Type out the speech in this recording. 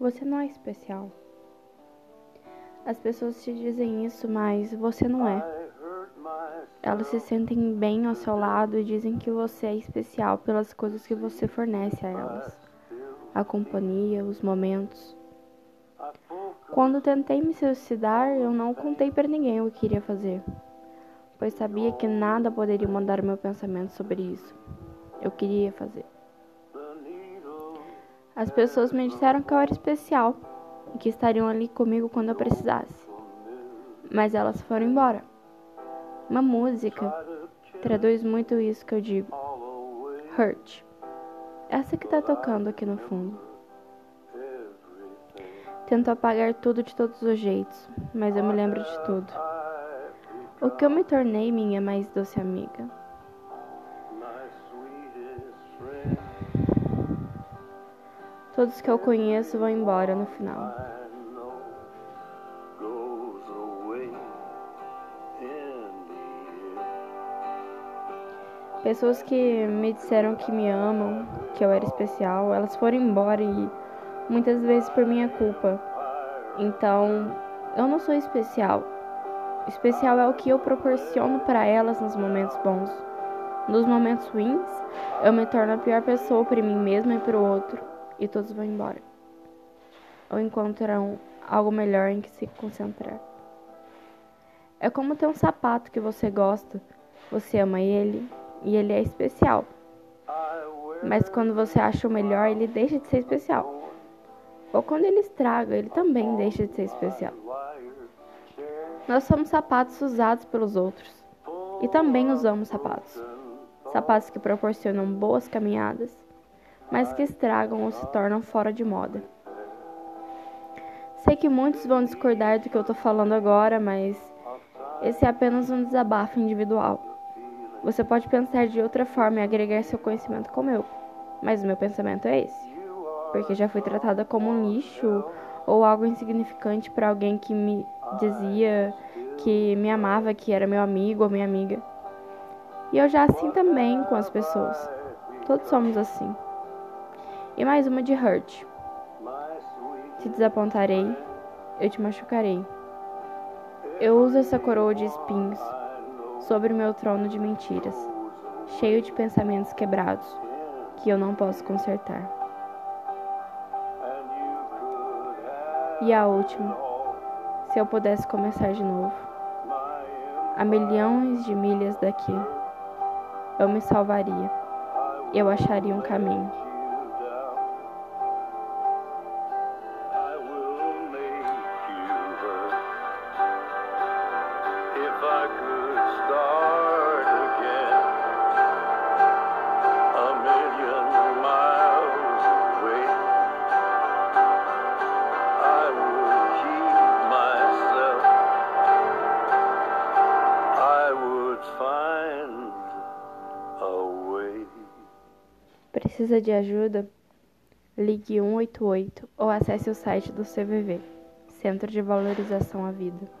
Você não é especial. As pessoas te dizem isso, mas você não é. Elas se sentem bem ao seu lado e dizem que você é especial pelas coisas que você fornece a elas a companhia, os momentos. Quando tentei me suicidar, eu não contei para ninguém o que queria fazer, pois sabia que nada poderia mudar meu pensamento sobre isso. Eu queria fazer. As pessoas me disseram que eu era especial e que estariam ali comigo quando eu precisasse. Mas elas foram embora. Uma música traduz muito isso que eu digo. Hurt. Essa que tá tocando aqui no fundo. Tento apagar tudo de todos os jeitos, mas eu me lembro de tudo. O que eu me tornei minha mais doce amiga. Todos que eu conheço vão embora no final. Pessoas que me disseram que me amam, que eu era especial, elas foram embora e muitas vezes por minha culpa. Então, eu não sou especial. Especial é o que eu proporciono para elas nos momentos bons. Nos momentos ruins, eu me torno a pior pessoa para mim mesma e para o outro, e todos vão embora. Ou encontram algo melhor em que se concentrar. É como ter um sapato que você gosta, você ama ele, e ele é especial. Mas quando você acha o melhor, ele deixa de ser especial. Ou quando ele estraga, ele também deixa de ser especial. Nós somos sapatos usados pelos outros. E também usamos sapatos. Sapatos que proporcionam boas caminhadas, mas que estragam ou se tornam fora de moda. Sei que muitos vão discordar do que eu estou falando agora, mas esse é apenas um desabafo individual. Você pode pensar de outra forma e agregar seu conhecimento como eu, mas o meu pensamento é esse. Porque já fui tratada como um lixo ou algo insignificante para alguém que me dizia que me amava, que era meu amigo ou minha amiga. E eu já assim também com as pessoas. Todos somos assim. E mais uma de hurt. Te desapontarei, eu te machucarei. Eu uso essa coroa de espinhos sobre o meu trono de mentiras, cheio de pensamentos quebrados que eu não posso consertar. E a última, se eu pudesse começar de novo, a milhões de milhas daqui, eu me salvaria, eu acharia um caminho. Precisa de ajuda? Ligue 188 ou acesse o site do CVV Centro de Valorização à Vida.